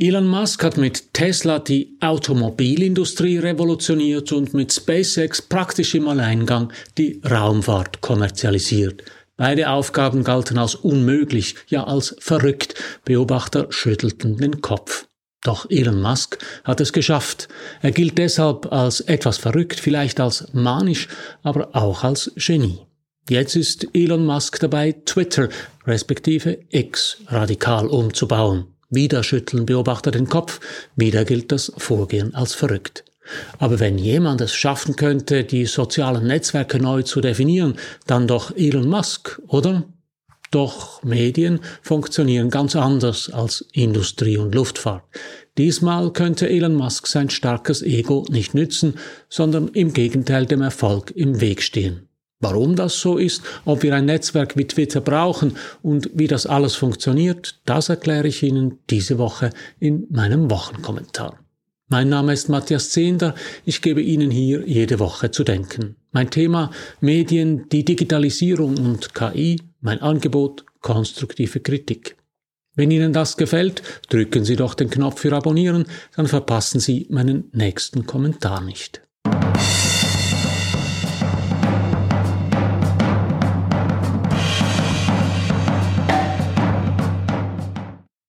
Elon Musk hat mit Tesla die Automobilindustrie revolutioniert und mit SpaceX praktisch im Alleingang die Raumfahrt kommerzialisiert. Beide Aufgaben galten als unmöglich, ja als verrückt. Beobachter schüttelten den Kopf. Doch Elon Musk hat es geschafft. Er gilt deshalb als etwas verrückt, vielleicht als manisch, aber auch als Genie. Jetzt ist Elon Musk dabei, Twitter respektive X radikal umzubauen. Wieder schütteln Beobachter den Kopf, wieder gilt das Vorgehen als verrückt. Aber wenn jemand es schaffen könnte, die sozialen Netzwerke neu zu definieren, dann doch Elon Musk, oder? Doch Medien funktionieren ganz anders als Industrie und Luftfahrt. Diesmal könnte Elon Musk sein starkes Ego nicht nützen, sondern im Gegenteil dem Erfolg im Weg stehen. Warum das so ist, ob wir ein Netzwerk wie Twitter brauchen und wie das alles funktioniert, das erkläre ich Ihnen diese Woche in meinem Wochenkommentar. Mein Name ist Matthias Zehnder, ich gebe Ihnen hier jede Woche zu denken. Mein Thema Medien, die Digitalisierung und KI, mein Angebot konstruktive Kritik. Wenn Ihnen das gefällt, drücken Sie doch den Knopf für Abonnieren, dann verpassen Sie meinen nächsten Kommentar nicht.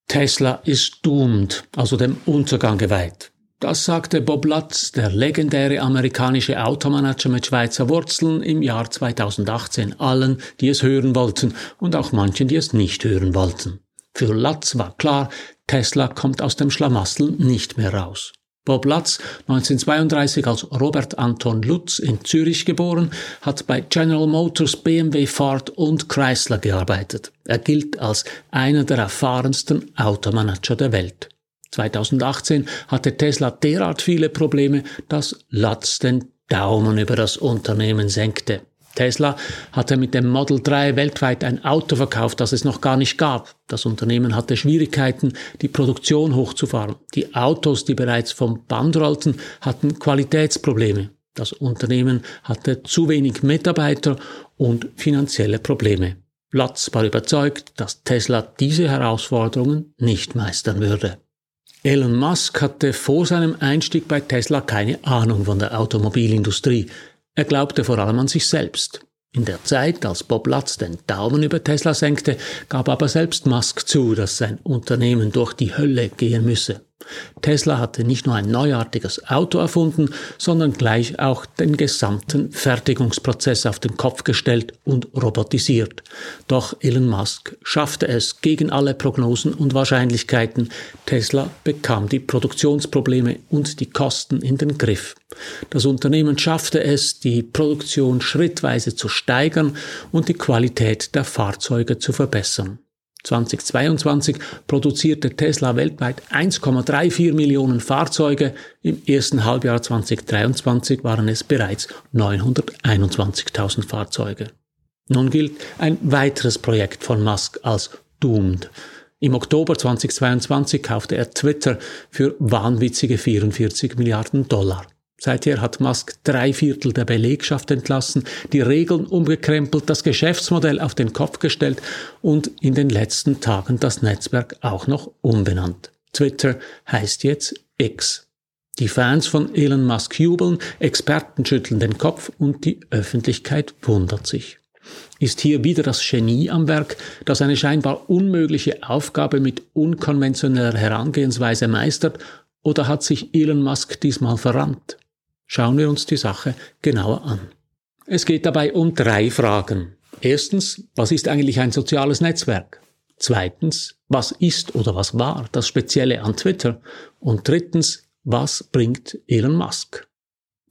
Tesla ist doomed, also dem Untergang geweiht. Das sagte Bob Lutz, der legendäre amerikanische Automanager mit Schweizer Wurzeln, im Jahr 2018 allen, die es hören wollten und auch manchen, die es nicht hören wollten. Für Lutz war klar, Tesla kommt aus dem Schlamassel nicht mehr raus. Bob Lutz, 1932 als Robert Anton Lutz in Zürich geboren, hat bei General Motors, BMW, Ford und Chrysler gearbeitet. Er gilt als einer der erfahrensten Automanager der Welt. 2018 hatte Tesla derart viele Probleme, dass Lutz den Daumen über das Unternehmen senkte. Tesla hatte mit dem Model 3 weltweit ein Auto verkauft, das es noch gar nicht gab. Das Unternehmen hatte Schwierigkeiten, die Produktion hochzufahren. Die Autos, die bereits vom Band rollten, hatten Qualitätsprobleme. Das Unternehmen hatte zu wenig Mitarbeiter und finanzielle Probleme. Platz war überzeugt, dass Tesla diese Herausforderungen nicht meistern würde. Elon Musk hatte vor seinem Einstieg bei Tesla keine Ahnung von der Automobilindustrie. Er glaubte vor allem an sich selbst. In der Zeit, als Bob Lutz den Daumen über Tesla senkte, gab aber selbst Musk zu, dass sein Unternehmen durch die Hölle gehen müsse. Tesla hatte nicht nur ein neuartiges Auto erfunden, sondern gleich auch den gesamten Fertigungsprozess auf den Kopf gestellt und robotisiert. Doch Elon Musk schaffte es gegen alle Prognosen und Wahrscheinlichkeiten. Tesla bekam die Produktionsprobleme und die Kosten in den Griff. Das Unternehmen schaffte es, die Produktion schrittweise zu steigern und die Qualität der Fahrzeuge zu verbessern. 2022 produzierte Tesla weltweit 1,34 Millionen Fahrzeuge. Im ersten Halbjahr 2023 waren es bereits 921.000 Fahrzeuge. Nun gilt ein weiteres Projekt von Musk als doomed. Im Oktober 2022 kaufte er Twitter für wahnwitzige 44 Milliarden Dollar. Seither hat Musk drei Viertel der Belegschaft entlassen, die Regeln umgekrempelt, das Geschäftsmodell auf den Kopf gestellt und in den letzten Tagen das Netzwerk auch noch umbenannt. Twitter heißt jetzt X. Die Fans von Elon Musk jubeln, Experten schütteln den Kopf und die Öffentlichkeit wundert sich. Ist hier wieder das Genie am Werk, das eine scheinbar unmögliche Aufgabe mit unkonventioneller Herangehensweise meistert, oder hat sich Elon Musk diesmal verrannt? Schauen wir uns die Sache genauer an. Es geht dabei um drei Fragen. Erstens, was ist eigentlich ein soziales Netzwerk? Zweitens, was ist oder was war das Spezielle an Twitter? Und drittens, was bringt Elon Musk?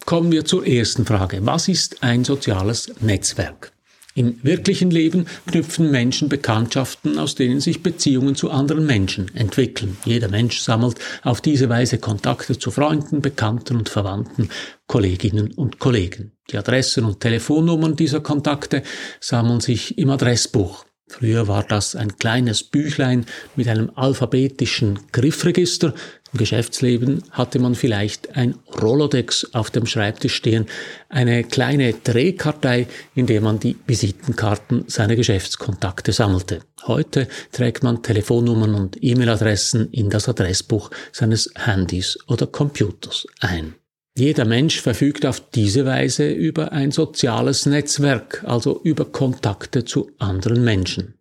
Kommen wir zur ersten Frage. Was ist ein soziales Netzwerk? Im wirklichen Leben knüpfen Menschen Bekanntschaften, aus denen sich Beziehungen zu anderen Menschen entwickeln. Jeder Mensch sammelt auf diese Weise Kontakte zu Freunden, Bekannten und Verwandten, Kolleginnen und Kollegen. Die Adressen und Telefonnummern dieser Kontakte sammeln sich im Adressbuch. Früher war das ein kleines Büchlein mit einem alphabetischen Griffregister. Im Geschäftsleben hatte man vielleicht ein Rolodex auf dem Schreibtisch stehen, eine kleine Drehkartei, in der man die Visitenkarten seiner Geschäftskontakte sammelte. Heute trägt man Telefonnummern und E-Mail-Adressen in das Adressbuch seines Handys oder Computers ein. Jeder Mensch verfügt auf diese Weise über ein soziales Netzwerk, also über Kontakte zu anderen Menschen.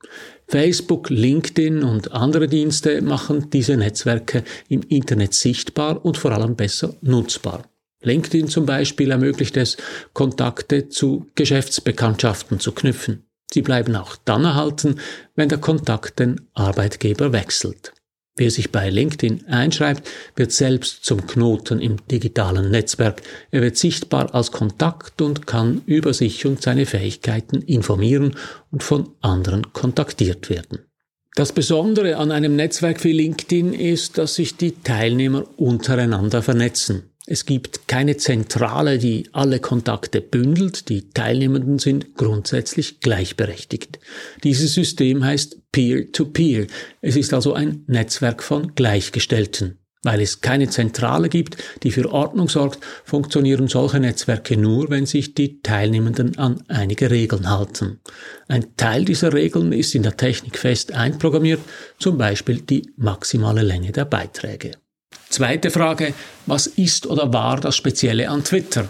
Facebook, LinkedIn und andere Dienste machen diese Netzwerke im Internet sichtbar und vor allem besser nutzbar. LinkedIn zum Beispiel ermöglicht es, Kontakte zu Geschäftsbekanntschaften zu knüpfen. Sie bleiben auch dann erhalten, wenn der Kontakt den Arbeitgeber wechselt. Wer sich bei LinkedIn einschreibt, wird selbst zum Knoten im digitalen Netzwerk. Er wird sichtbar als Kontakt und kann über sich und seine Fähigkeiten informieren und von anderen kontaktiert werden. Das Besondere an einem Netzwerk wie LinkedIn ist, dass sich die Teilnehmer untereinander vernetzen. Es gibt keine Zentrale, die alle Kontakte bündelt. Die Teilnehmenden sind grundsätzlich gleichberechtigt. Dieses System heißt Peer-to-Peer. -Peer. Es ist also ein Netzwerk von Gleichgestellten. Weil es keine Zentrale gibt, die für Ordnung sorgt, funktionieren solche Netzwerke nur, wenn sich die Teilnehmenden an einige Regeln halten. Ein Teil dieser Regeln ist in der Technik fest einprogrammiert, zum Beispiel die maximale Länge der Beiträge. Zweite Frage, was ist oder war das Spezielle an Twitter?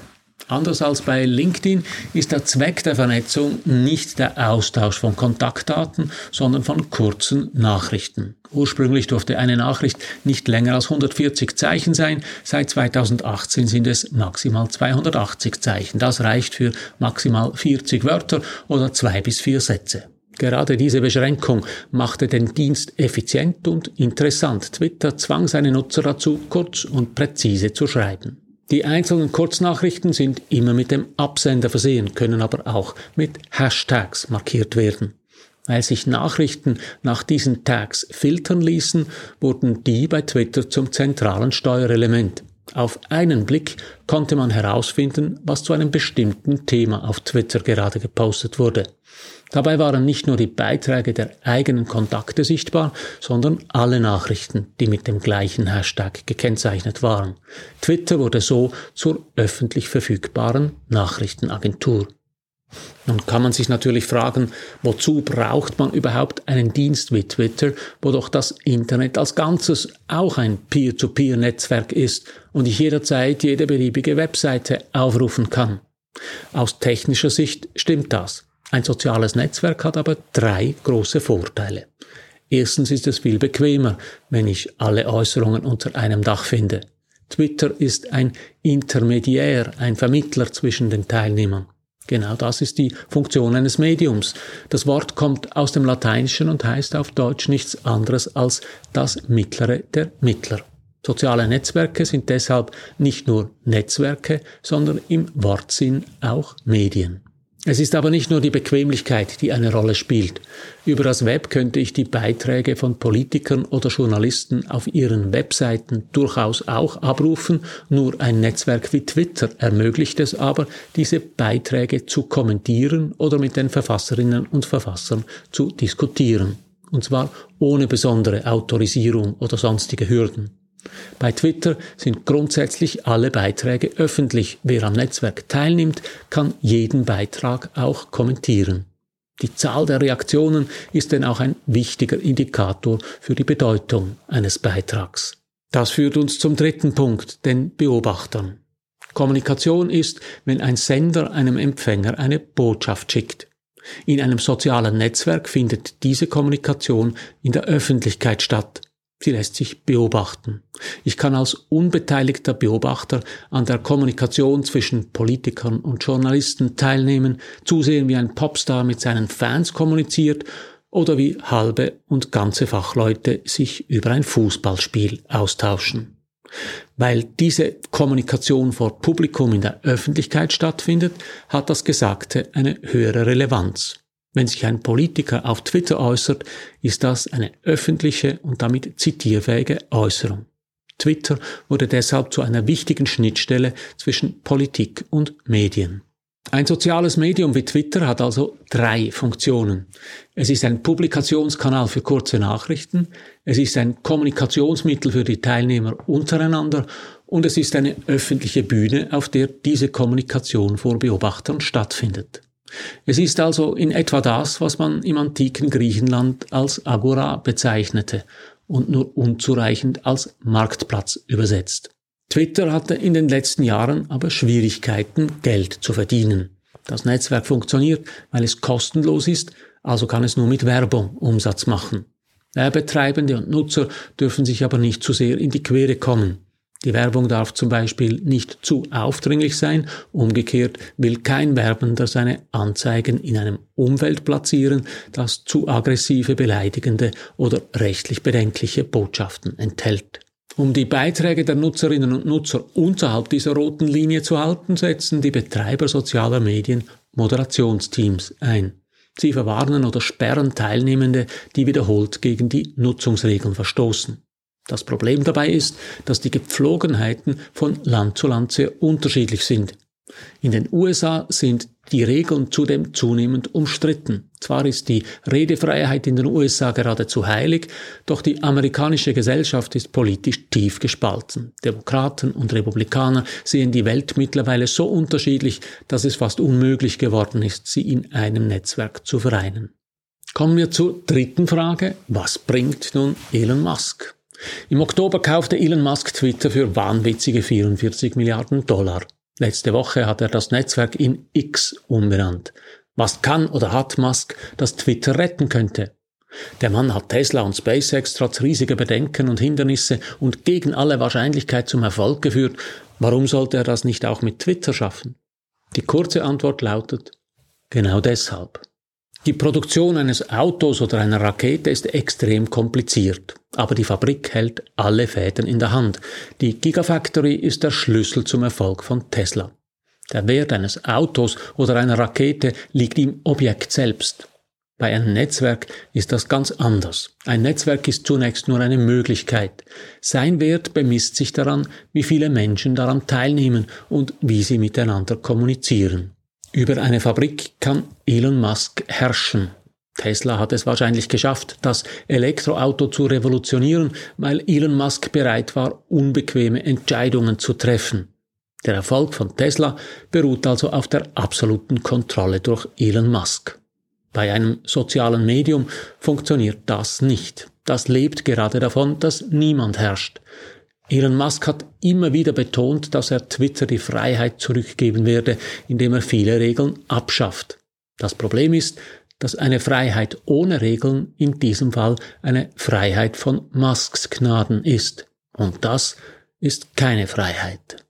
Anders als bei LinkedIn ist der Zweck der Vernetzung nicht der Austausch von Kontaktdaten, sondern von kurzen Nachrichten. Ursprünglich durfte eine Nachricht nicht länger als 140 Zeichen sein. Seit 2018 sind es maximal 280 Zeichen. Das reicht für maximal 40 Wörter oder zwei bis vier Sätze. Gerade diese Beschränkung machte den Dienst effizient und interessant. Twitter zwang seine Nutzer dazu, kurz und präzise zu schreiben. Die einzelnen Kurznachrichten sind immer mit dem Absender versehen, können aber auch mit Hashtags markiert werden. Weil sich Nachrichten nach diesen Tags filtern ließen, wurden die bei Twitter zum zentralen Steuerelement. Auf einen Blick konnte man herausfinden, was zu einem bestimmten Thema auf Twitter gerade gepostet wurde. Dabei waren nicht nur die Beiträge der eigenen Kontakte sichtbar, sondern alle Nachrichten, die mit dem gleichen Hashtag gekennzeichnet waren. Twitter wurde so zur öffentlich verfügbaren Nachrichtenagentur. Nun kann man sich natürlich fragen, wozu braucht man überhaupt einen Dienst wie Twitter, wo doch das Internet als Ganzes auch ein Peer-to-Peer-Netzwerk ist und ich jederzeit jede beliebige Webseite aufrufen kann. Aus technischer Sicht stimmt das. Ein soziales Netzwerk hat aber drei große Vorteile. Erstens ist es viel bequemer, wenn ich alle Äußerungen unter einem Dach finde. Twitter ist ein Intermediär, ein Vermittler zwischen den Teilnehmern. Genau das ist die Funktion eines Mediums. Das Wort kommt aus dem Lateinischen und heißt auf Deutsch nichts anderes als das Mittlere der Mittler. Soziale Netzwerke sind deshalb nicht nur Netzwerke, sondern im Wortsinn auch Medien. Es ist aber nicht nur die Bequemlichkeit, die eine Rolle spielt. Über das Web könnte ich die Beiträge von Politikern oder Journalisten auf ihren Webseiten durchaus auch abrufen. Nur ein Netzwerk wie Twitter ermöglicht es aber, diese Beiträge zu kommentieren oder mit den Verfasserinnen und Verfassern zu diskutieren. Und zwar ohne besondere Autorisierung oder sonstige Hürden. Bei Twitter sind grundsätzlich alle Beiträge öffentlich. Wer am Netzwerk teilnimmt, kann jeden Beitrag auch kommentieren. Die Zahl der Reaktionen ist denn auch ein wichtiger Indikator für die Bedeutung eines Beitrags. Das führt uns zum dritten Punkt, den Beobachtern. Kommunikation ist, wenn ein Sender einem Empfänger eine Botschaft schickt. In einem sozialen Netzwerk findet diese Kommunikation in der Öffentlichkeit statt. Sie lässt sich beobachten. Ich kann als unbeteiligter Beobachter an der Kommunikation zwischen Politikern und Journalisten teilnehmen, zusehen, wie ein Popstar mit seinen Fans kommuniziert oder wie halbe und ganze Fachleute sich über ein Fußballspiel austauschen. Weil diese Kommunikation vor Publikum in der Öffentlichkeit stattfindet, hat das Gesagte eine höhere Relevanz. Wenn sich ein Politiker auf Twitter äußert, ist das eine öffentliche und damit zitierfähige Äußerung. Twitter wurde deshalb zu einer wichtigen Schnittstelle zwischen Politik und Medien. Ein soziales Medium wie Twitter hat also drei Funktionen. Es ist ein Publikationskanal für kurze Nachrichten, es ist ein Kommunikationsmittel für die Teilnehmer untereinander und es ist eine öffentliche Bühne, auf der diese Kommunikation vor Beobachtern stattfindet. Es ist also in etwa das, was man im antiken Griechenland als Agora bezeichnete und nur unzureichend als Marktplatz übersetzt. Twitter hatte in den letzten Jahren aber Schwierigkeiten, Geld zu verdienen. Das Netzwerk funktioniert, weil es kostenlos ist, also kann es nur mit Werbung Umsatz machen. Werbetreibende und Nutzer dürfen sich aber nicht zu sehr in die Quere kommen. Die Werbung darf zum Beispiel nicht zu aufdringlich sein, umgekehrt will kein Werbender seine Anzeigen in einem Umfeld platzieren, das zu aggressive, beleidigende oder rechtlich bedenkliche Botschaften enthält. Um die Beiträge der Nutzerinnen und Nutzer unterhalb dieser roten Linie zu halten, setzen die Betreiber sozialer Medien Moderationsteams ein. Sie verwarnen oder sperren Teilnehmende, die wiederholt gegen die Nutzungsregeln verstoßen. Das Problem dabei ist, dass die Gepflogenheiten von Land zu Land sehr unterschiedlich sind. In den USA sind die Regeln zudem zunehmend umstritten. Zwar ist die Redefreiheit in den USA geradezu heilig, doch die amerikanische Gesellschaft ist politisch tief gespalten. Demokraten und Republikaner sehen die Welt mittlerweile so unterschiedlich, dass es fast unmöglich geworden ist, sie in einem Netzwerk zu vereinen. Kommen wir zur dritten Frage. Was bringt nun Elon Musk? Im Oktober kaufte Elon Musk Twitter für wahnwitzige 44 Milliarden Dollar. Letzte Woche hat er das Netzwerk in X umbenannt. Was kann oder hat Musk, das Twitter retten könnte? Der Mann hat Tesla und SpaceX trotz riesiger Bedenken und Hindernisse und gegen alle Wahrscheinlichkeit zum Erfolg geführt. Warum sollte er das nicht auch mit Twitter schaffen? Die kurze Antwort lautet, genau deshalb. Die Produktion eines Autos oder einer Rakete ist extrem kompliziert, aber die Fabrik hält alle Fäden in der Hand. Die Gigafactory ist der Schlüssel zum Erfolg von Tesla. Der Wert eines Autos oder einer Rakete liegt im Objekt selbst. Bei einem Netzwerk ist das ganz anders. Ein Netzwerk ist zunächst nur eine Möglichkeit. Sein Wert bemisst sich daran, wie viele Menschen daran teilnehmen und wie sie miteinander kommunizieren. Über eine Fabrik kann Elon Musk herrschen. Tesla hat es wahrscheinlich geschafft, das Elektroauto zu revolutionieren, weil Elon Musk bereit war, unbequeme Entscheidungen zu treffen. Der Erfolg von Tesla beruht also auf der absoluten Kontrolle durch Elon Musk. Bei einem sozialen Medium funktioniert das nicht. Das lebt gerade davon, dass niemand herrscht. Elon Musk hat immer wieder betont, dass er Twitter die Freiheit zurückgeben werde, indem er viele Regeln abschafft. Das Problem ist, dass eine Freiheit ohne Regeln in diesem Fall eine Freiheit von Musks Gnaden ist. Und das ist keine Freiheit.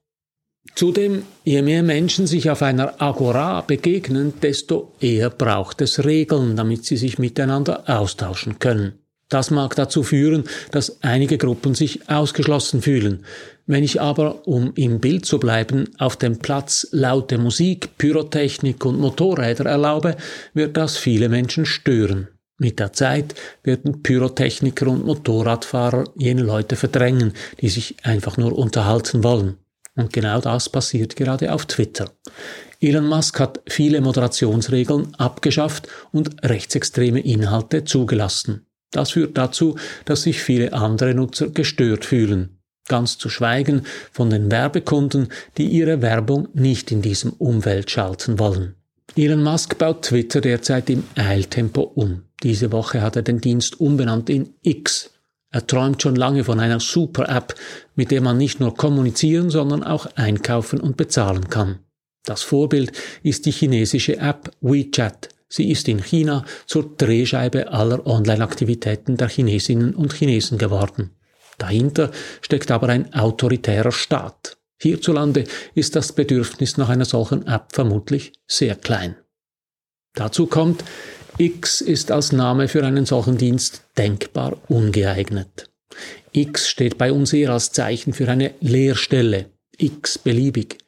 Zudem, je mehr Menschen sich auf einer Agora begegnen, desto eher braucht es Regeln, damit sie sich miteinander austauschen können. Das mag dazu führen, dass einige Gruppen sich ausgeschlossen fühlen. Wenn ich aber, um im Bild zu bleiben, auf dem Platz laute Musik, Pyrotechnik und Motorräder erlaube, wird das viele Menschen stören. Mit der Zeit werden Pyrotechniker und Motorradfahrer jene Leute verdrängen, die sich einfach nur unterhalten wollen. Und genau das passiert gerade auf Twitter. Elon Musk hat viele Moderationsregeln abgeschafft und rechtsextreme Inhalte zugelassen. Das führt dazu, dass sich viele andere Nutzer gestört fühlen. Ganz zu schweigen von den Werbekunden, die ihre Werbung nicht in diesem Umfeld schalten wollen. Elon Musk baut Twitter derzeit im Eiltempo um. Diese Woche hat er den Dienst umbenannt in X. Er träumt schon lange von einer Super-App, mit der man nicht nur kommunizieren, sondern auch einkaufen und bezahlen kann. Das Vorbild ist die chinesische App WeChat, Sie ist in China zur Drehscheibe aller Online-Aktivitäten der Chinesinnen und Chinesen geworden. Dahinter steckt aber ein autoritärer Staat. Hierzulande ist das Bedürfnis nach einer solchen App vermutlich sehr klein. Dazu kommt, X ist als Name für einen solchen Dienst denkbar ungeeignet. X steht bei uns eher als Zeichen für eine Leerstelle, X beliebig.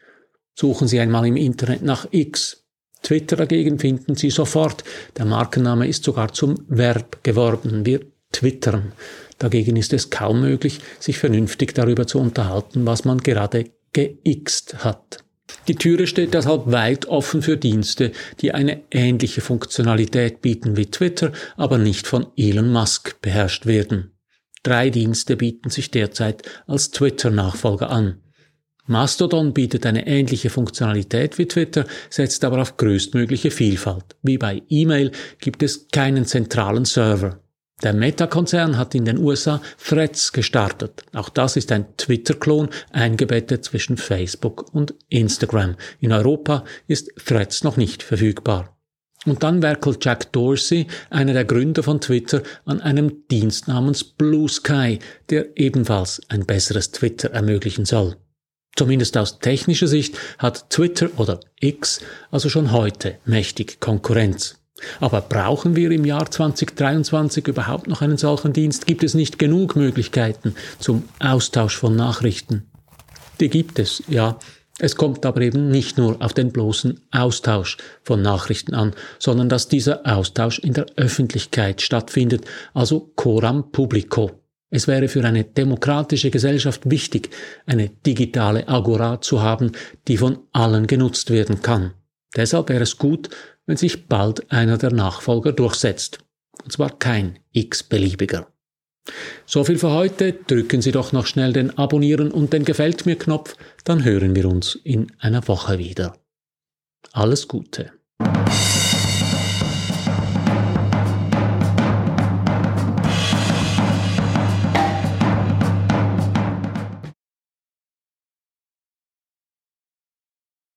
Suchen Sie einmal im Internet nach X, Twitter dagegen finden Sie sofort. Der Markenname ist sogar zum Verb geworden. Wir twittern. Dagegen ist es kaum möglich, sich vernünftig darüber zu unterhalten, was man gerade geixt hat. Die Türe steht deshalb weit offen für Dienste, die eine ähnliche Funktionalität bieten wie Twitter, aber nicht von Elon Musk beherrscht werden. Drei Dienste bieten sich derzeit als Twitter-Nachfolger an. Mastodon bietet eine ähnliche Funktionalität wie Twitter, setzt aber auf größtmögliche Vielfalt. Wie bei E-Mail gibt es keinen zentralen Server. Der Meta-Konzern hat in den USA Threads gestartet. Auch das ist ein Twitter-Klon eingebettet zwischen Facebook und Instagram. In Europa ist Threads noch nicht verfügbar. Und dann werkelt Jack Dorsey, einer der Gründer von Twitter, an einem Dienst namens Blue Sky, der ebenfalls ein besseres Twitter ermöglichen soll. Zumindest aus technischer Sicht hat Twitter oder X also schon heute mächtig Konkurrenz. Aber brauchen wir im Jahr 2023 überhaupt noch einen solchen Dienst? Gibt es nicht genug Möglichkeiten zum Austausch von Nachrichten? Die gibt es, ja. Es kommt aber eben nicht nur auf den bloßen Austausch von Nachrichten an, sondern dass dieser Austausch in der Öffentlichkeit stattfindet, also coram publico. Es wäre für eine demokratische Gesellschaft wichtig, eine digitale Agora zu haben, die von allen genutzt werden kann. Deshalb wäre es gut, wenn sich bald einer der Nachfolger durchsetzt. Und zwar kein x-beliebiger. So viel für heute. Drücken Sie doch noch schnell den Abonnieren und den Gefällt mir Knopf, dann hören wir uns in einer Woche wieder. Alles Gute.